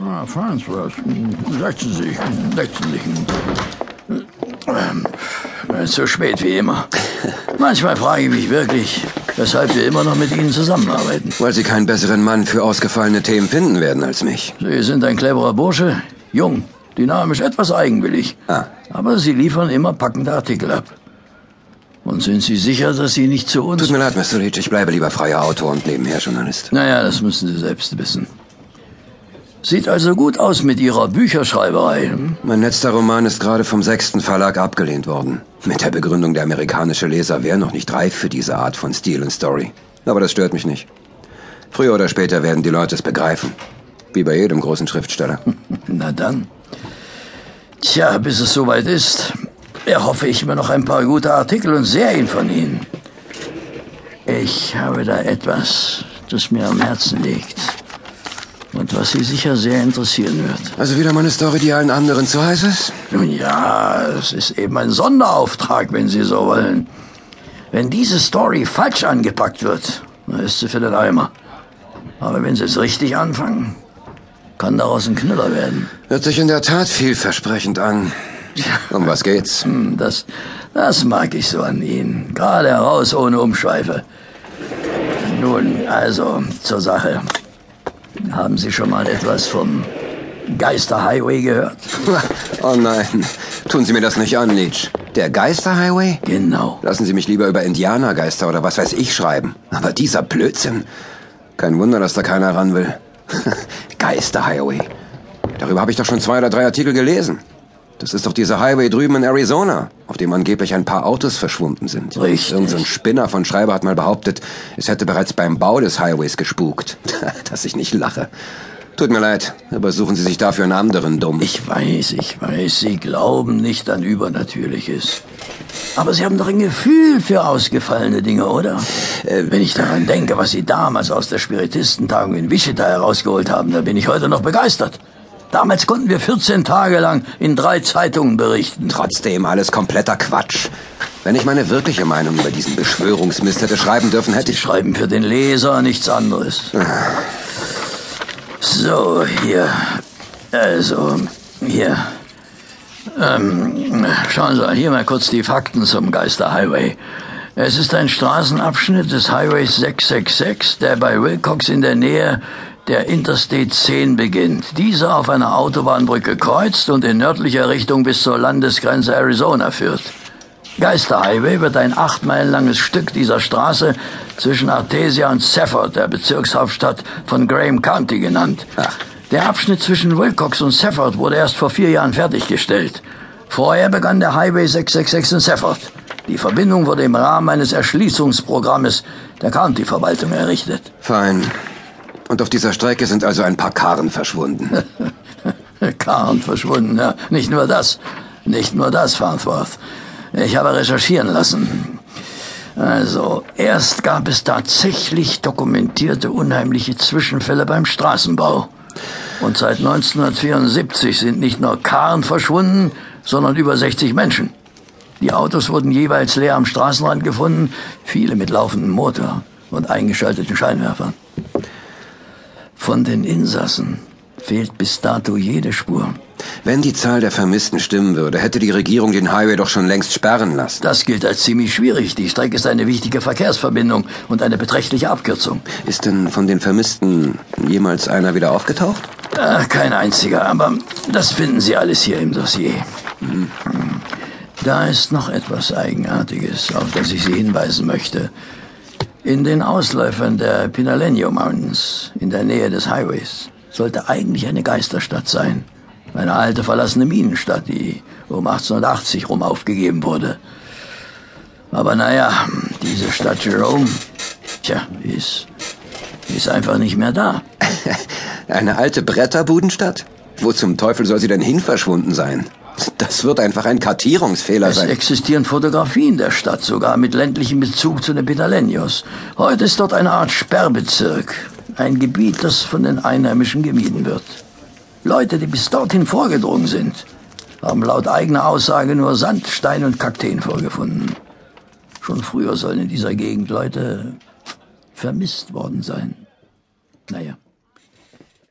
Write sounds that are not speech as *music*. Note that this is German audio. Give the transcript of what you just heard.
Ah, Farnsworth. Setzen Sie sich, setzen Sie sich. Ähm, so spät wie immer. Manchmal frage ich mich wirklich, weshalb wir immer noch mit Ihnen zusammenarbeiten. Weil Sie keinen besseren Mann für ausgefallene Themen finden werden als mich. Sie sind ein cleverer Bursche, jung, dynamisch, etwas eigenwillig. Ah. Aber Sie liefern immer packende Artikel ab. Und sind Sie sicher, dass Sie nicht zu uns... Tut mir leid, Mr. Leach, ich bleibe lieber freier Autor und nebenher Journalist. Naja, das müssen Sie selbst wissen. Sieht also gut aus mit Ihrer Bücherschreiberei. Mein letzter Roman ist gerade vom sechsten Verlag abgelehnt worden. Mit der Begründung, der amerikanische Leser wäre noch nicht reif für diese Art von Stil und Story. Aber das stört mich nicht. Früher oder später werden die Leute es begreifen. Wie bei jedem großen Schriftsteller. *laughs* Na dann. Tja, bis es soweit ist, erhoffe ich mir noch ein paar gute Artikel und Serien von Ihnen. Ich habe da etwas, das mir am Herzen liegt. Und was Sie sicher sehr interessieren wird. Also wieder mal eine Story, die allen anderen zu heiß ist? Nun ja, es ist eben ein Sonderauftrag, wenn Sie so wollen. Wenn diese Story falsch angepackt wird, dann ist sie für den Eimer. Aber wenn Sie es richtig anfangen, kann daraus ein Knüller werden. Hört sich in der Tat vielversprechend an. Um was geht's? *laughs* Hm, Das, das mag ich so an Ihnen. Gerade heraus, ohne Umschweife. Nun, also zur Sache. Haben Sie schon mal etwas vom Geisterhighway gehört? *laughs* Oh nein, tun Sie mir das nicht an, Leach. Der Geisterhighway? Genau. Lassen Sie mich lieber über Indianergeister oder was weiß ich schreiben. Aber dieser Blödsinn. Kein Wunder, dass da keiner ran will. *laughs* Geisterhighway. Darüber habe ich doch schon zwei oder drei Artikel gelesen. Das ist doch dieser Highway drüben in Arizona, auf dem angeblich ein paar Autos verschwunden sind. Richtig. Irgend so ein Spinner von Schreiber hat mal behauptet, es hätte bereits beim Bau des Highways gespukt. *laughs* Dass ich nicht lache. Tut mir leid, aber suchen Sie sich dafür einen anderen Dumm. Ich weiß, ich weiß, Sie glauben nicht an Übernatürliches. Aber Sie haben doch ein Gefühl für ausgefallene Dinge, oder? Äh, Wenn ich daran denke, was Sie damals aus der Spiritistentagung in Wichita herausgeholt haben, da bin ich heute noch begeistert. Damals konnten wir 14 Tage lang in drei Zeitungen berichten. Trotzdem alles kompletter Quatsch. Wenn ich meine wirkliche Meinung über diesen Beschwörungsmist hätte schreiben dürfen, hätte Sie ich... schreiben für den Leser nichts anderes. So, hier. Also, hier. Ähm, schauen Sie, hier mal kurz die Fakten zum Geisterhighway. Es ist ein Straßenabschnitt des Highways 666, der bei Wilcox in der Nähe der Interstate 10 beginnt. Dieser auf einer Autobahnbrücke kreuzt und in nördlicher Richtung bis zur Landesgrenze Arizona führt. Geisterhighway wird ein acht Meilen langes Stück dieser Straße zwischen Artesia und Safford, der Bezirkshauptstadt von Graham County, genannt. Der Abschnitt zwischen Wilcox und Safford wurde erst vor vier Jahren fertiggestellt. Vorher begann der Highway 666 in Safford. Die Verbindung wurde im Rahmen eines Erschließungsprogrammes der County-Verwaltung errichtet. Fein. Und auf dieser Strecke sind also ein paar Karren verschwunden. *laughs* Karren verschwunden, ja. Nicht nur das. Nicht nur das, Farnsworth. Ich habe recherchieren lassen. Also, erst gab es tatsächlich dokumentierte unheimliche Zwischenfälle beim Straßenbau. Und seit 1974 sind nicht nur Karren verschwunden, sondern über 60 Menschen. Die Autos wurden jeweils leer am Straßenrand gefunden, viele mit laufendem Motor und eingeschalteten Scheinwerfern. Von den Insassen fehlt bis dato jede Spur. Wenn die Zahl der Vermissten stimmen würde, hätte die Regierung den Highway doch schon längst sperren lassen. Das gilt als ziemlich schwierig. Die Strecke ist eine wichtige Verkehrsverbindung und eine beträchtliche Abkürzung. Ist denn von den Vermissten jemals einer wieder aufgetaucht? Ach, kein einziger, aber das finden Sie alles hier im Dossier. Hm. Da ist noch etwas Eigenartiges, auf das ich Sie hinweisen möchte. In den Ausläufern der Pinaleño Mountains, in der Nähe des Highways, sollte eigentlich eine Geisterstadt sein. Eine alte verlassene Minenstadt, die um 1880 rum aufgegeben wurde. Aber naja, diese Stadt Jerome, tja, ist, ist einfach nicht mehr da. *laughs* Eine alte Bretterbudenstadt? Wo zum Teufel soll sie denn hin verschwunden sein? Das wird einfach ein Kartierungsfehler Es sein. existieren Fotografien der Stadt, sogar mit ländlichem Bezug zu den Pitaleños. Heute ist dort eine Art Sperrbezirk. Ein Gebiet, das von den Einheimischen gemieden wird. Leute, die bis dorthin vorgedrungen sind, haben laut eigener Aussage nur Sand, Stein und Kakteen vorgefunden. Schon früher sollen in dieser Gegend Leute vermisst worden sein. Naja.